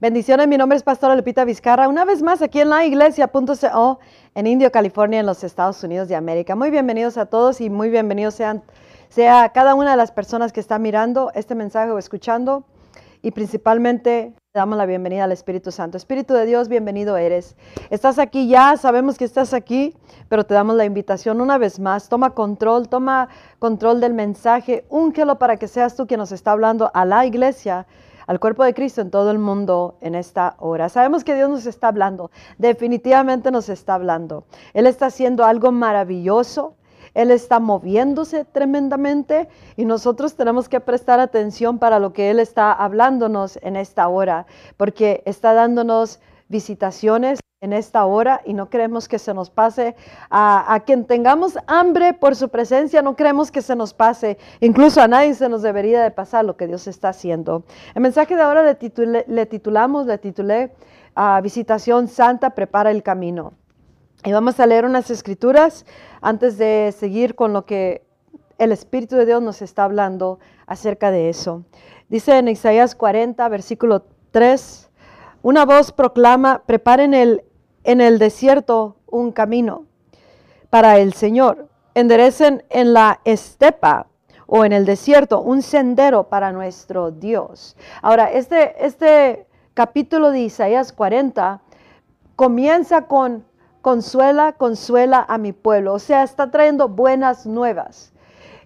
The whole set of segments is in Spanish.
Bendiciones, mi nombre es Pastora Lupita Vizcarra, una vez más aquí en la iglesia.co en Indio, California, en los Estados Unidos de América. Muy bienvenidos a todos y muy bienvenidos sean sea cada una de las personas que está mirando este mensaje o escuchando y principalmente damos la bienvenida al Espíritu Santo. Espíritu de Dios, bienvenido eres. Estás aquí ya, sabemos que estás aquí, pero te damos la invitación una vez más. Toma control, toma control del mensaje, úngelo para que seas tú quien nos está hablando a la iglesia al cuerpo de Cristo en todo el mundo en esta hora. Sabemos que Dios nos está hablando, definitivamente nos está hablando. Él está haciendo algo maravilloso. Él está moviéndose tremendamente y nosotros tenemos que prestar atención para lo que Él está hablándonos en esta hora, porque está dándonos visitaciones en esta hora y no queremos que se nos pase. A, quien tengamos hambre por su presencia, no queremos que se nos pase. Incluso a nadie se nos debería de pasar lo que Dios está haciendo. El mensaje de ahora le, titulamos, le titulé Visitación Santa, prepara el camino. Y vamos a leer unas escrituras antes de seguir con lo que el Espíritu de Dios nos está hablando acerca de eso. Dice en Isaías 40, versículo 3, una voz proclama, preparen el en el desierto un camino para el Señor. Enderecen en la estepa o en el desierto un sendero para nuestro Dios. Ahora, este, este capítulo de Isaías 40 comienza con consuela, consuela a mi pueblo. O sea, está trayendo buenas nuevas.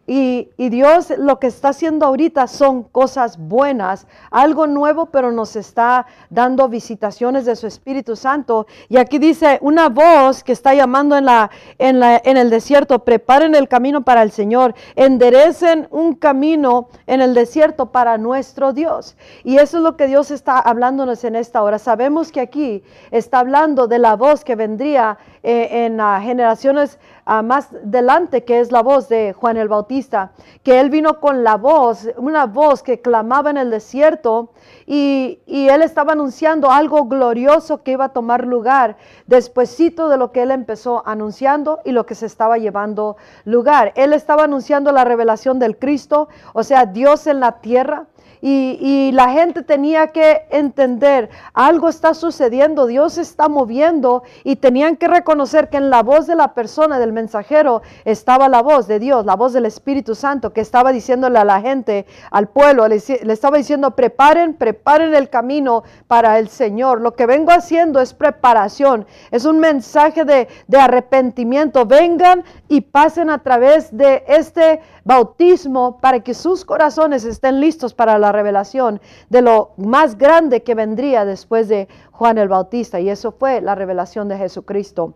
Y, Dios lo que está haciendo ahorita son cosas buenas, algo nuevo, pero nos está dando visitaciones de su Espíritu Santo. Y aquí dice una voz que está llamando en, la, en, la, en el desierto, preparen el camino para el Señor, enderecen un camino en el desierto para nuestro Dios. Y eso es lo que Dios está hablándonos en esta hora. Sabemos que aquí está hablando de la voz que vendría eh, en generaciones ah, más delante, que es la voz de Juan el Bautista, que él vino con la voz, una voz que clamaba en el desierto y, y él estaba anunciando algo glorioso que iba a tomar lugar despuesito de lo que él empezó anunciando y lo que se estaba llevando lugar. Él estaba anunciando la revelación del Cristo, o sea, Dios en la tierra y, la gente tenía que entender, algo está sucediendo, Dios está moviendo y tenían que reconocer que en la voz de la persona, del mensajero, estaba la voz de Dios, la voz del Espíritu Santo, que estaba diciéndole a la gente, al pueblo, le, estaba diciendo, preparen, preparen el camino para el Señor. Lo que vengo haciendo es preparación, es un mensaje de, de arrepentimiento. Vengan y pasen a través de este bautismo para que sus corazones estén listos para la revelación de lo más grande que vendría después de Juan el Bautista. Y eso fue la revelación de Jesucristo.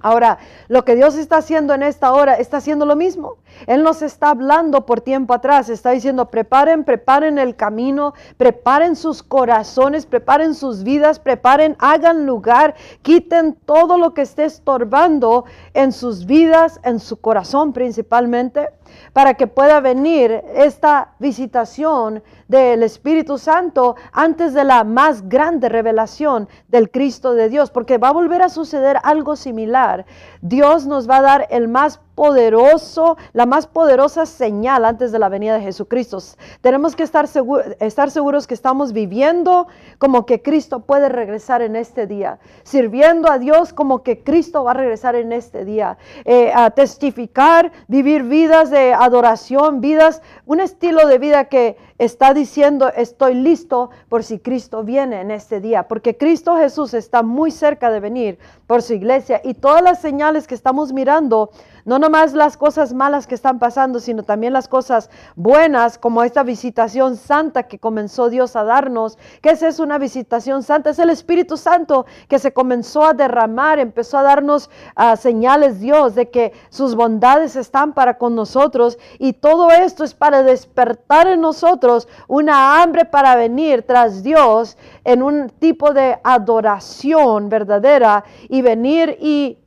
Ahora, lo que Dios está haciendo en esta hora, está haciendo lo mismo. Él nos está hablando por tiempo atrás, está diciendo, preparen, preparen el camino, preparen sus corazones, preparen sus vidas, preparen, hagan lugar, quiten todo lo que esté estorbando en sus vidas, en su corazón principalmente para que pueda venir esta visitación del Espíritu Santo antes de la más grande revelación del Cristo de Dios, porque va a volver a suceder algo similar. Dios nos va a dar el más poderoso, la más poderosa señal antes de la venida de Jesucristo. Tenemos que estar, estar seguros que estamos viviendo como que Cristo puede regresar en este día, sirviendo a Dios como que Cristo va a regresar en este día, eh, a testificar, vivir vidas de adoración, vidas, un estilo de vida que está diciendo estoy listo por si Cristo viene en este día, porque Cristo Jesús está muy cerca de venir por su iglesia y todas las señales que estamos mirando no nomás las cosas malas que están pasando, sino también las cosas buenas, como esta visitación santa que comenzó Dios a darnos. ¿Qué es una visitación santa? Es el Espíritu Santo que se comenzó a derramar, empezó a darnos ah, señales Dios de que sus bondades están para con nosotros y todo esto es para despertar en nosotros una hambre para venir tras Dios en un tipo de adoración verdadera y venir y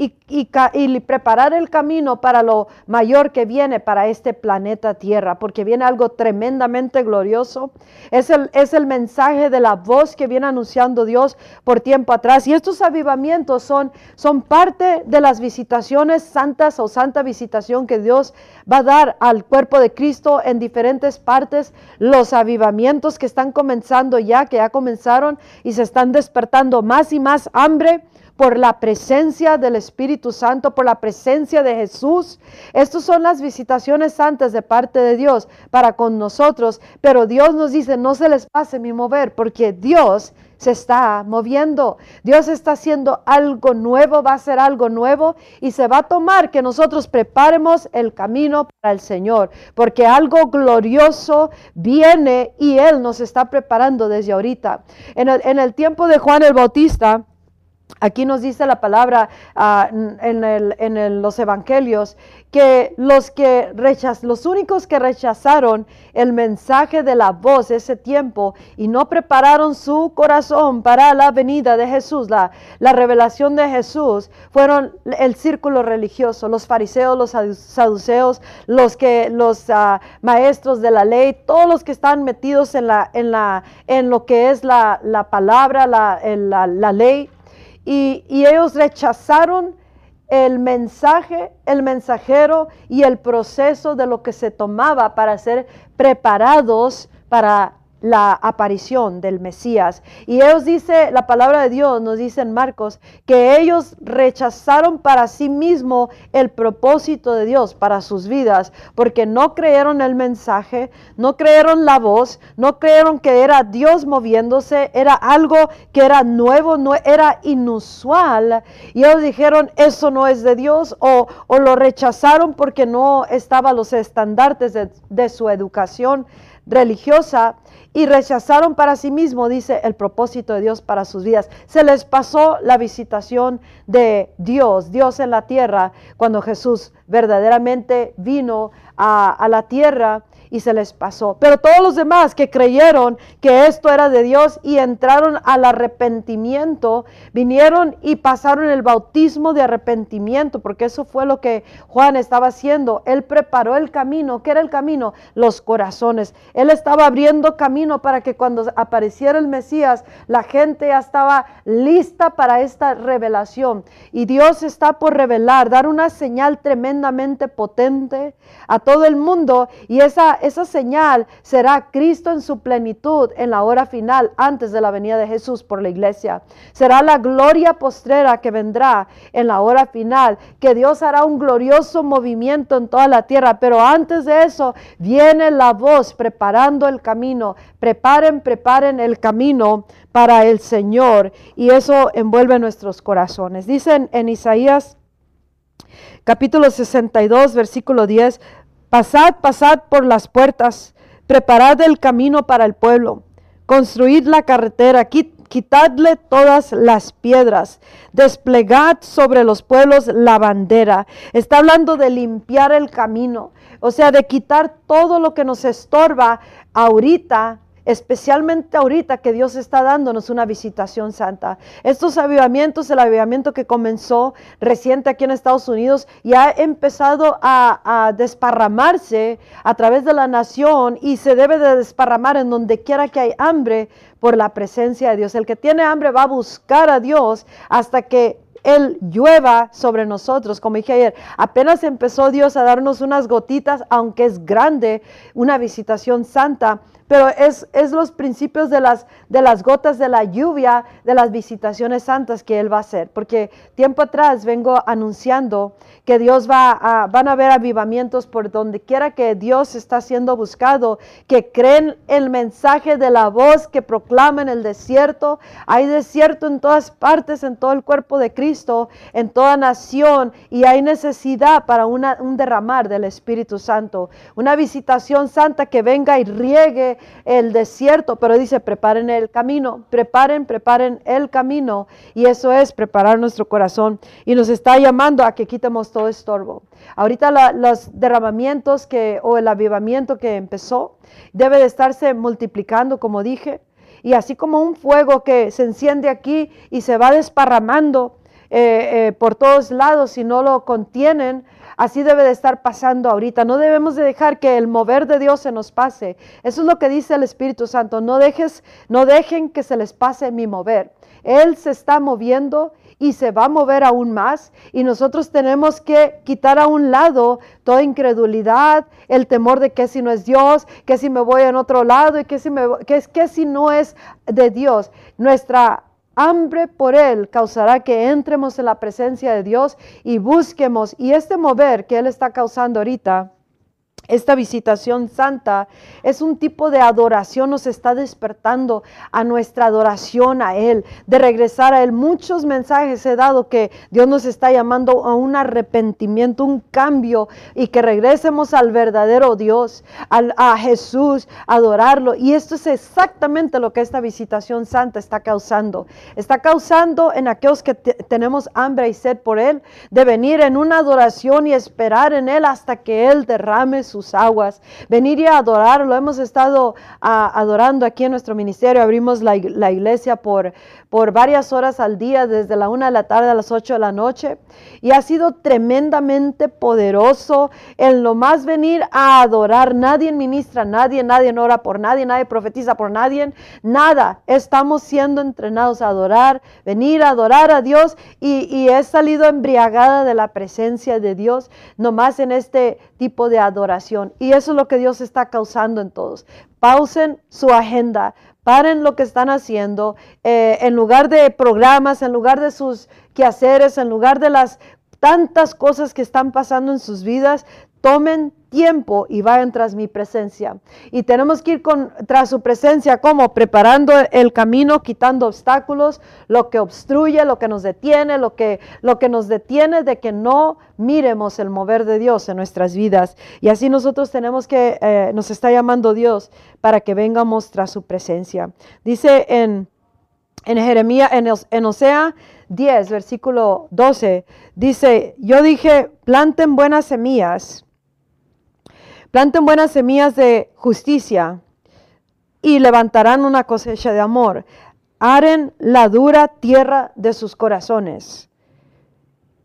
preparar el camino para para lo mayor que viene para este planeta Tierra, porque viene algo tremendamente glorioso. Es el, es el mensaje de la voz que viene anunciando Dios por tiempo atrás. Y estos avivamientos son, son parte de las visitaciones santas o santa visitación que Dios va a dar al cuerpo de Cristo en diferentes partes. Los avivamientos que están comenzando ya, que ya comenzaron y se están despertando más y más hambre por la presencia del Espíritu Santo, por la presencia de Jesús. Estas son las visitaciones santas de parte de Dios para con nosotros, pero Dios nos dice, no se les pase mi mover, porque Dios se está moviendo. Dios está haciendo algo nuevo, va a hacer algo nuevo y se va a tomar que nosotros preparemos el camino para el Señor, porque algo glorioso viene y Él nos está preparando desde ahorita. En el, en el tiempo de Juan el Bautista, Aquí nos dice la palabra ah, en, los evangelios que los que rechaz, los únicos que rechazaron el mensaje de la voz ese tiempo y no prepararon su corazón para la venida de Jesús, la, la revelación de Jesús, fueron el círculo religioso, los fariseos, los saduceos, los que los ah, maestros de la ley, todos los que están metidos en la en la en lo que es la, palabra, la, la, la ley y, ellos rechazaron el mensaje, el mensajero y el proceso de lo que se tomaba para ser preparados para la aparición del Mesías. Y ellos dice, la palabra de Dios nos dice Marcos, que ellos rechazaron para sí mismo el propósito de Dios para sus vidas, porque no creyeron el mensaje, no creyeron la voz, no creyeron que era Dios moviéndose, era algo que era nuevo, no era inusual. Y ellos dijeron, eso no es de Dios, o, lo rechazaron porque no estaban los estandartes de, de su educación religiosa y rechazaron para sí mismo, dice, el propósito de Dios para sus vidas. Se les pasó la visitación de Dios, Dios en la tierra, cuando Jesús verdaderamente vino a, a la tierra y se les pasó. Pero todos los demás que creyeron que esto era de Dios y entraron al arrepentimiento, vinieron y pasaron el bautismo de arrepentimiento, porque eso fue lo que Juan estaba haciendo. Él preparó el camino. ¿Qué era el camino? Los corazones. Él estaba abriendo camino para que cuando apareciera el Mesías, la gente ya estaba lista para esta revelación. Y Dios está por revelar, dar una señal tremendamente potente a todo el mundo y esa esa señal será Cristo en su plenitud en la hora final, antes de la venida de Jesús por la iglesia. Será la gloria postrera que vendrá en la hora final, que Dios hará un glorioso movimiento en toda la tierra. Pero antes de eso viene la voz preparando el camino. Preparen, preparen el camino para el Señor. Y eso envuelve nuestros corazones. Dicen en Isaías capítulo 62, versículo 10, Pasad, pasad por las puertas, preparad el camino para el pueblo, construid la carretera, quitadle todas las piedras, desplegad sobre los pueblos la bandera. Está hablando de limpiar el camino, o sea, de quitar todo lo que nos estorba ahorita especialmente ahorita que Dios está dándonos una visitación santa. Estos avivamientos, el avivamiento que comenzó reciente aquí en Estados Unidos, ya ha empezado a, desparramarse a través de la nación y se debe de desparramar en donde quiera que hay hambre por la presencia de Dios. El que tiene hambre va a buscar a Dios hasta que él llueva sobre nosotros. Como dije ayer, apenas empezó Dios a darnos unas gotitas, aunque es grande, una visitación santa pero es, es los principios de las, de las gotas de la lluvia, de las visitaciones santas que Él va a hacer. Porque tiempo atrás vengo anunciando que Dios va a, van a haber avivamientos por donde quiera que Dios está siendo buscado, que creen el mensaje de la voz que proclama en el desierto. Hay desierto en todas partes, en todo el cuerpo de Cristo, en toda nación, y hay necesidad para una, un derramar del Espíritu Santo, una visitación santa que venga y riegue el desierto, pero dice, preparen el camino, preparen, preparen el camino. Y eso es preparar nuestro corazón. Y nos está llamando a que quitemos todo estorbo. Ahorita los derramamientos que, o el avivamiento que empezó debe de estarse multiplicando, como dije. Y así como un fuego que se enciende aquí y se va desparramando eh, eh, por todos lados si no lo contienen, Así debe de estar pasando ahorita. No debemos de dejar que el mover de Dios se nos pase. Eso es lo que dice el Espíritu Santo. No dejes, no dejen que se les pase mi mover. Él se está moviendo y se va a mover aún más y nosotros tenemos que quitar a un lado toda incredulidad, el temor de que si no es Dios, que si me voy en otro lado y que si, me, que, que si no es de Dios. Nuestra hambre por Él causará que entremos en la presencia de Dios y busquemos. Y este mover que Él está causando ahorita, esta visitación santa es un tipo de adoración, nos está despertando a nuestra adoración a Él, de regresar a Él. Muchos mensajes he dado que Dios nos está llamando a un arrepentimiento, un cambio y que regresemos al verdadero Dios, a Jesús, adorarlo. Y esto es exactamente lo que esta visitación santa está causando. Está causando en aquellos que tenemos hambre y sed por Él, de venir en una adoración y esperar en Él hasta que Él derrame sus aguas, venir y adorarlo. Hemos estado ah, adorando aquí en nuestro ministerio, abrimos la, la, iglesia por, por varias horas al día, desde la una de la tarde a las ocho de la noche, y ha sido tremendamente poderoso en lo más venir a adorar. Nadie ministra, nadie, nadie ora por nadie, nadie profetiza por nadie, nada. Estamos siendo entrenados a adorar, venir a adorar a Dios y, y he salido embriagada de la presencia de Dios, nomás en este tipo de adoración. Y eso es lo que Dios está causando en todos. Pausen su agenda, paren lo que están haciendo, eh, en lugar de programas, en lugar de sus quehaceres, en lugar de las tantas cosas que están pasando en sus vidas, tomen tiempo y vayan tras mi presencia. Y tenemos que ir tras su presencia, como preparando el camino, quitando obstáculos, lo que obstruye, lo que nos detiene, lo que, lo que nos detiene de que no miremos el mover de Dios en nuestras vidas. Y así nosotros tenemos que, eh, nos está llamando Dios para que vengamos tras su presencia. Dice en, en Jeremías, en, en Osea 10, versículo 12, dice, yo dije, planten buenas semillas Planten buenas semillas de justicia y levantarán una cosecha de amor. Aren la dura tierra de sus corazones.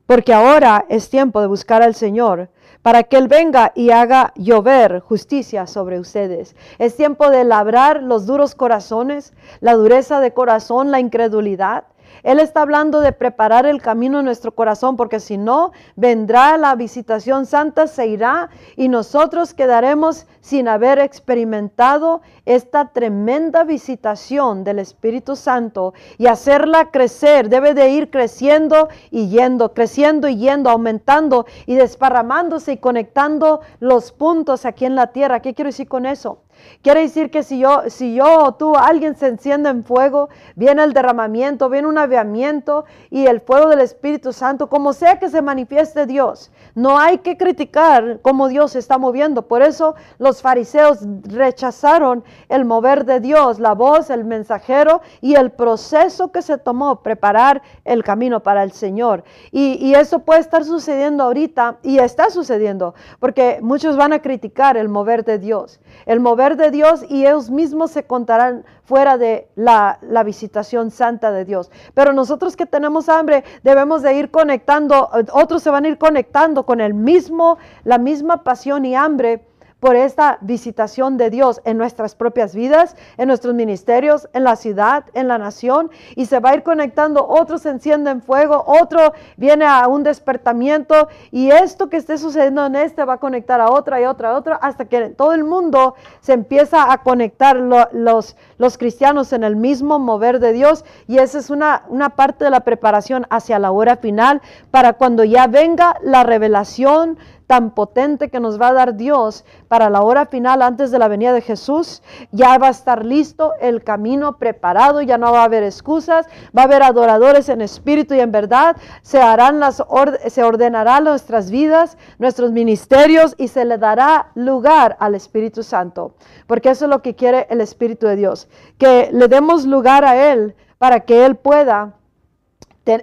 Porque ahora es tiempo de buscar al Señor para que Él venga y haga llover justicia sobre ustedes. Es tiempo de labrar los duros corazones, la dureza de corazón, la incredulidad. Él está hablando de preparar el camino en nuestro corazón, porque si no, vendrá la visitación santa, se irá y nosotros quedaremos sin haber experimentado esta tremenda visitación del Espíritu Santo y hacerla crecer. Debe de ir creciendo y yendo, creciendo y yendo, aumentando y desparramándose y conectando los puntos aquí en la tierra. ¿Qué quiero decir con eso? Quiere decir que si yo, si yo o tú, alguien se enciende en fuego, viene el derramamiento, viene un aviamiento y el fuego del Espíritu Santo, como sea que se manifieste Dios. No hay que criticar cómo Dios se está moviendo. Por eso los fariseos rechazaron el mover de Dios, la voz, el mensajero y el proceso que se tomó preparar el camino para el Señor. Y, y eso puede estar sucediendo ahorita y está sucediendo, porque muchos van a criticar el mover de Dios. El mover de Dios y ellos mismos se contarán fuera de la, la, visitación santa de Dios. Pero nosotros que tenemos hambre debemos de ir conectando, otros se van a ir conectando con el mismo, la misma pasión y hambre por esta visitación de Dios en nuestras propias vidas, en nuestros ministerios, en la ciudad, en la nación, y se va a ir conectando, otros se encienden fuego, otro viene a un despertamiento, y esto que esté sucediendo en este va a conectar a otra y otra, y otra, hasta que todo el mundo se empieza a conectar los, los cristianos en el mismo mover de Dios, y esa es una, una parte de la preparación hacia la hora final, para cuando ya venga la revelación tan potente que nos va a dar Dios para la hora final antes de la venida de Jesús. Ya va a estar listo el camino preparado, ya no va a haber excusas, va a haber adoradores en espíritu y en verdad, se harán las se ordenará nuestras vidas, nuestros ministerios y se le dará lugar al Espíritu Santo, porque eso es lo que quiere el Espíritu de Dios, que le demos lugar a él para que él pueda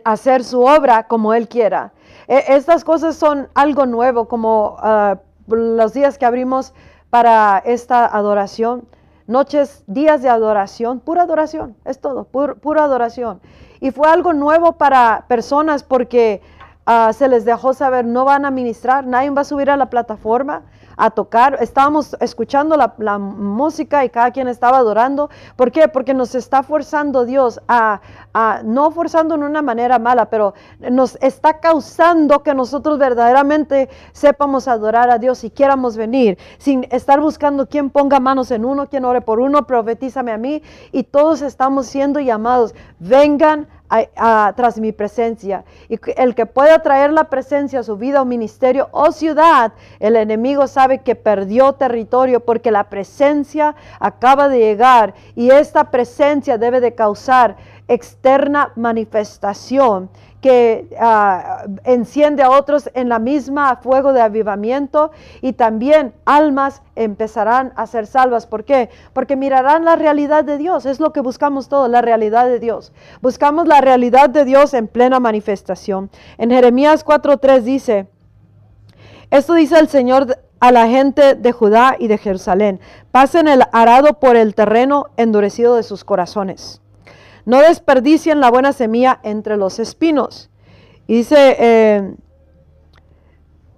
hacer su obra como él quiera. E, estas cosas son algo nuevo, como ah, los días que abrimos para esta adoración, noches, días de adoración, pura adoración, es todo, pura adoración. Y fue algo nuevo para personas porque ah, se les dejó saber, no van a ministrar, nadie va a subir a la plataforma a tocar. Estábamos escuchando la, música y cada quien estaba adorando. ¿Por qué? Porque nos está forzando Dios a, a, no forzando en una manera mala, pero nos está causando que nosotros verdaderamente sepamos adorar a Dios y quieramos venir, sin estar buscando quién ponga manos en uno, quién ore por uno, profetízame a mí. Y todos estamos siendo llamados, vengan tras mi presencia. Y el que pueda traer la presencia a su vida o ministerio o ciudad, el enemigo sabe que perdió territorio porque la presencia acaba de llegar y esta presencia debe de causar externa manifestación que ah, enciende a otros en la misma fuego de avivamiento y también almas empezarán a ser salvas. ¿Por qué? Porque mirarán la realidad de Dios. Es lo que buscamos todos, la realidad de Dios. Buscamos la realidad de Dios en plena manifestación. En Jeremías 4.3 dice, esto dice el Señor a la gente de Judá y de Jerusalén, pasen el arado por el terreno endurecido de sus corazones no desperdicien la buena semilla entre los espinos. Y dice, eh,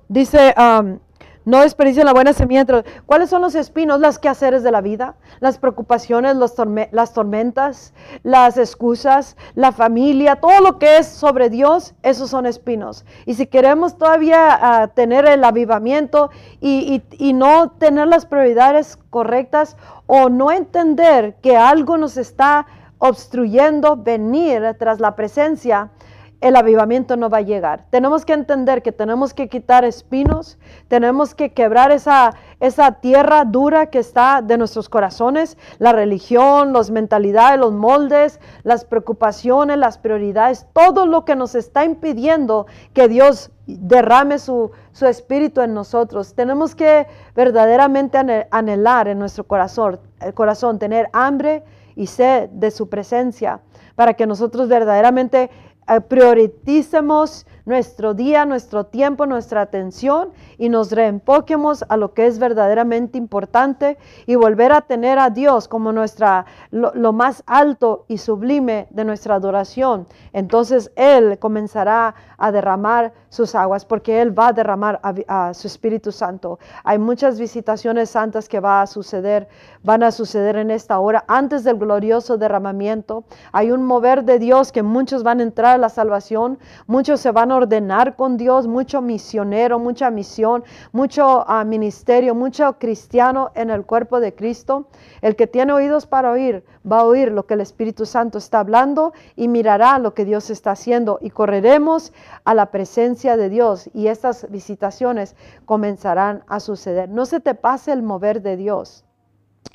dice, um, no desperdicien la buena semilla entre... ¿Cuáles son los espinos? Las quehaceres de la vida, las preocupaciones, las tormentas, las excusas, la familia, todo lo que es sobre Dios, esos son espinos. Y si queremos todavía ah, tener el avivamiento y, y no tener las prioridades correctas o no entender que algo nos está obstruyendo venir tras la presencia, el avivamiento no va a llegar. Tenemos que entender que tenemos que quitar espinos, tenemos que quebrar esa, esa tierra dura que está de nuestros corazones, la religión, las mentalidades, los moldes, las preocupaciones, las prioridades, todo lo que nos está impidiendo que Dios derrame su, su espíritu en nosotros. Tenemos que verdaderamente anhelar en nuestro corazón, el corazón, tener hambre y sed de su presencia, para que nosotros verdaderamente eh, prioricemos nuestro día, nuestro tiempo, nuestra atención y nos reenfoquemos a lo que es verdaderamente importante y volver a tener a Dios como nuestra lo, más alto y sublime de nuestra adoración. Entonces Él comenzará a derramar sus aguas porque Él va a derramar a, su Espíritu Santo. Hay muchas visitaciones santas que va a suceder, van a suceder en esta hora antes del glorioso derramamiento. Hay un mover de Dios que muchos van a entrar a la salvación, muchos se van a ordenar con Dios, mucho misionero, mucha misión, mucho ah, ministerio, mucho cristiano en el cuerpo de Cristo. El que tiene oídos para oír, va a oír lo que el Espíritu Santo está hablando y mirará lo que Dios está haciendo y correremos a la presencia de Dios y estas visitaciones comenzarán a suceder. No se te pase el mover de Dios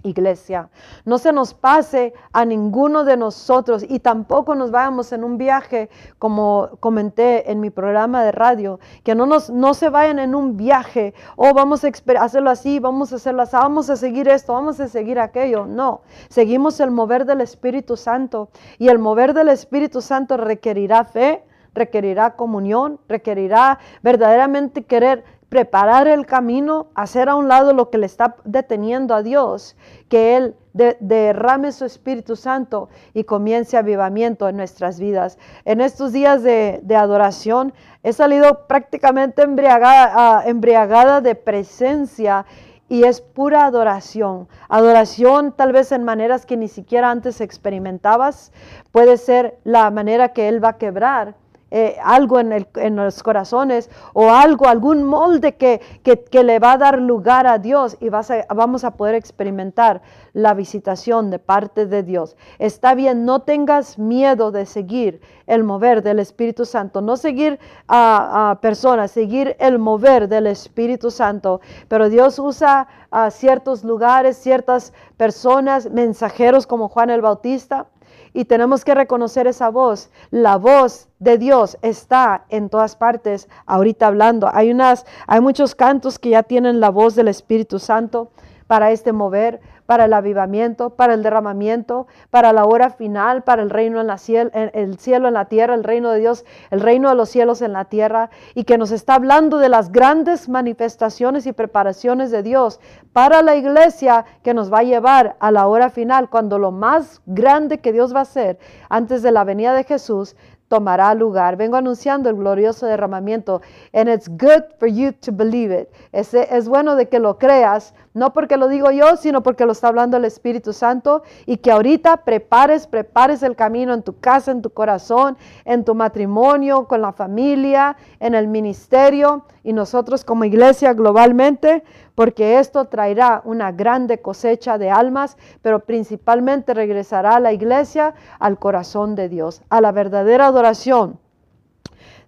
iglesia. No se nos pase a ninguno de nosotros y tampoco nos vayamos en un viaje, como comenté en mi programa de radio, que no, nos, no se vayan en un viaje, oh, vamos a hacerlo así, vamos a hacerlo así, vamos a seguir esto, vamos a seguir aquello. No, seguimos el mover del Espíritu Santo y el mover del Espíritu Santo requerirá fe, requerirá comunión, requerirá verdaderamente querer preparar el camino, hacer a un lado lo que le está deteniendo a Dios, que Él derrame su Espíritu Santo y comience avivamiento en nuestras vidas. En estos días de, adoración he salido prácticamente embriagada, ah, embriagada de presencia y es pura adoración. Adoración tal vez en maneras que ni siquiera antes experimentabas. Puede ser la manera que Él va a quebrar eh, algo en, el, los corazones o algo, algún molde que, que, le va a dar lugar a Dios y vamos a poder experimentar la visitación de parte de Dios. Está bien, no tengas miedo de seguir el mover del Espíritu Santo, no seguir a, personas, seguir el mover del Espíritu Santo, pero Dios usa a ciertos lugares, ciertas personas, mensajeros como Juan el Bautista y tenemos que reconocer esa voz. La voz de Dios está en todas partes ahorita hablando. Hay unas hay muchos cantos que ya tienen la voz del Espíritu Santo para este mover para el avivamiento, para el derramamiento, para la hora final, para el reino en la cielo, el cielo en la tierra, el reino de Dios, el reino de los cielos en la tierra, y que nos está hablando de las grandes manifestaciones y preparaciones de Dios para la iglesia que nos va a llevar a la hora final, cuando lo más grande que Dios va a hacer antes de la venida de Jesús tomará lugar. Vengo anunciando el glorioso derramamiento. And it's good for you to believe it. Es bueno de que lo creas, no porque lo digo yo, sino porque lo está hablando el Espíritu Santo. Y que ahorita prepares, prepares el camino en tu casa, en tu corazón, en tu matrimonio, con la familia, en el ministerio y nosotros como iglesia globalmente, porque esto traerá una grande cosecha de almas, pero principalmente regresará a la iglesia al corazón de Dios, a la verdadera adoración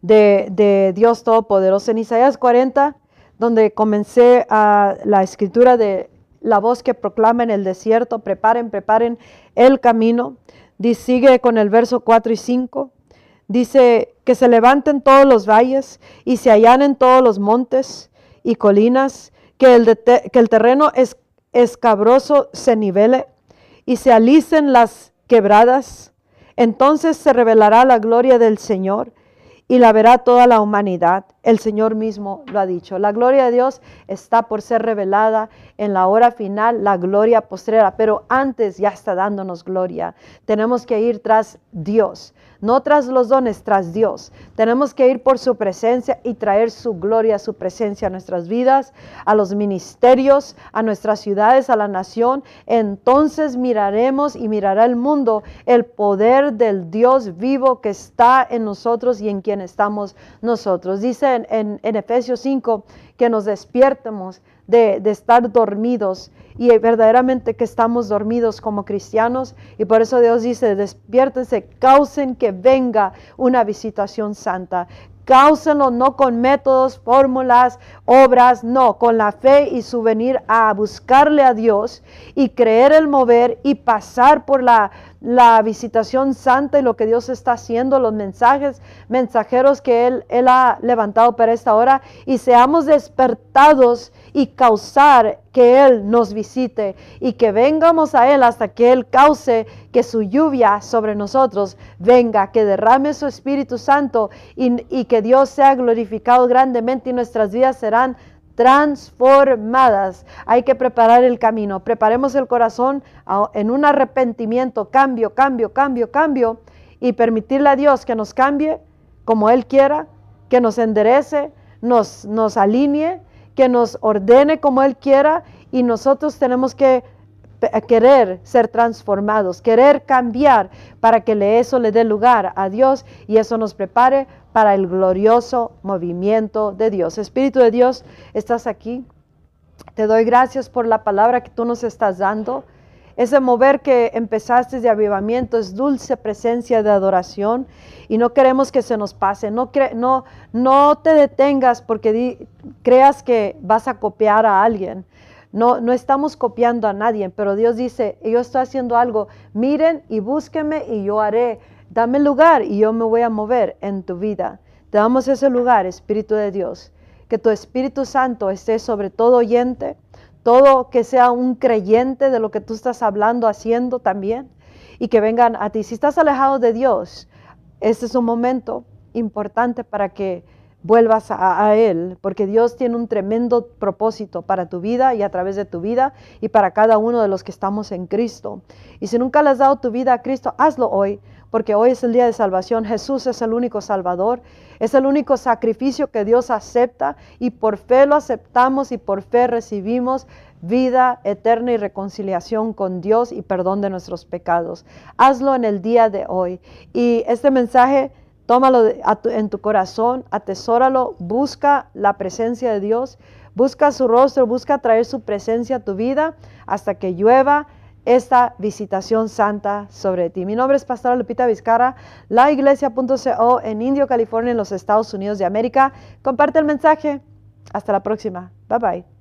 de, Dios Todopoderoso. En Isaías 40, donde comencé a la escritura de la voz que proclama en el desierto, preparen, preparen el camino. Dice, sigue con el verso 4 y 5. Dice que se levanten todos los valles y se allanen todos los montes y colinas, que el, que el terreno es, escabroso se nivele y se alicen las quebradas entonces se revelará la gloria del Señor y la verá toda la humanidad. El Señor mismo lo ha dicho. La gloria de Dios está por ser revelada en la hora final, la gloria postrera, pero antes ya está dándonos gloria. Tenemos que ir tras Dios no tras los dones, tras Dios. Tenemos que ir por su presencia y traer su gloria, su presencia a nuestras vidas, a los ministerios, a nuestras ciudades, a la nación. Entonces miraremos y mirará el mundo el poder del Dios vivo que está en nosotros y en quien estamos nosotros. Dice en, Efesios 5 que nos despiertemos de, de estar dormidos y verdaderamente que estamos dormidos como cristianos. Y por eso Dios dice, despiértense, causen que venga una visitación santa, Cáusenlo no con métodos, fórmulas, obras, no, con la fe y su venir a buscarle a Dios y creer el mover y pasar por la, la visitación santa y lo que Dios está haciendo, los mensajes, mensajeros que Él, Él ha levantado para esta hora y seamos despertados y causar que Él nos visite y que vengamos a Él hasta que Él cause que su lluvia sobre nosotros venga, que derrame su Espíritu Santo y, y que Dios sea glorificado grandemente y nuestras vidas serán transformadas. Hay que preparar el camino. Preparemos el corazón en un arrepentimiento, cambio, cambio, cambio, cambio y permitirle a Dios que nos cambie como Él quiera, que nos enderece, nos, nos alinee que nos ordene como Él quiera y nosotros tenemos que querer ser transformados, querer cambiar para que eso le dé lugar a Dios y eso nos prepare para el glorioso movimiento de Dios. Espíritu de Dios, estás aquí. Te doy gracias por la palabra que tú nos estás dando. Ese mover que empezaste de avivamiento es dulce presencia de adoración y no queremos que se nos pase. No, no, no te detengas porque creas que vas a copiar a alguien. No, no estamos copiando a nadie, pero Dios dice, yo estoy haciendo algo, miren y búsquenme y yo haré. Dame lugar y yo me voy a mover en tu vida. Te damos ese lugar, Espíritu de Dios. Que tu Espíritu Santo esté sobre todo oyente, todo que sea un creyente de lo que tú estás hablando, haciendo también, y que vengan a ti. Si estás alejado de Dios, este es un momento importante para que vuelvas a, Él, porque Dios tiene un tremendo propósito para tu vida y a través de tu vida y para cada uno de los que estamos en Cristo. Y si nunca le has dado tu vida a Cristo, hazlo hoy, porque hoy es el día de salvación. Jesús es el único Salvador, es el único sacrificio que Dios acepta y por fe lo aceptamos y por fe recibimos vida eterna y reconciliación con Dios y perdón de nuestros pecados. Hazlo en el día de hoy. Y este mensaje Tómalo en tu corazón, atesóralo, busca la presencia de Dios, busca su rostro, busca traer su presencia a tu vida hasta que llueva esta visitación santa sobre ti. Mi nombre es Pastora Lupita Vizcarra, laiglesia.co en Indio, California, en los Estados Unidos de América. Comparte el mensaje. Hasta la próxima. Bye bye.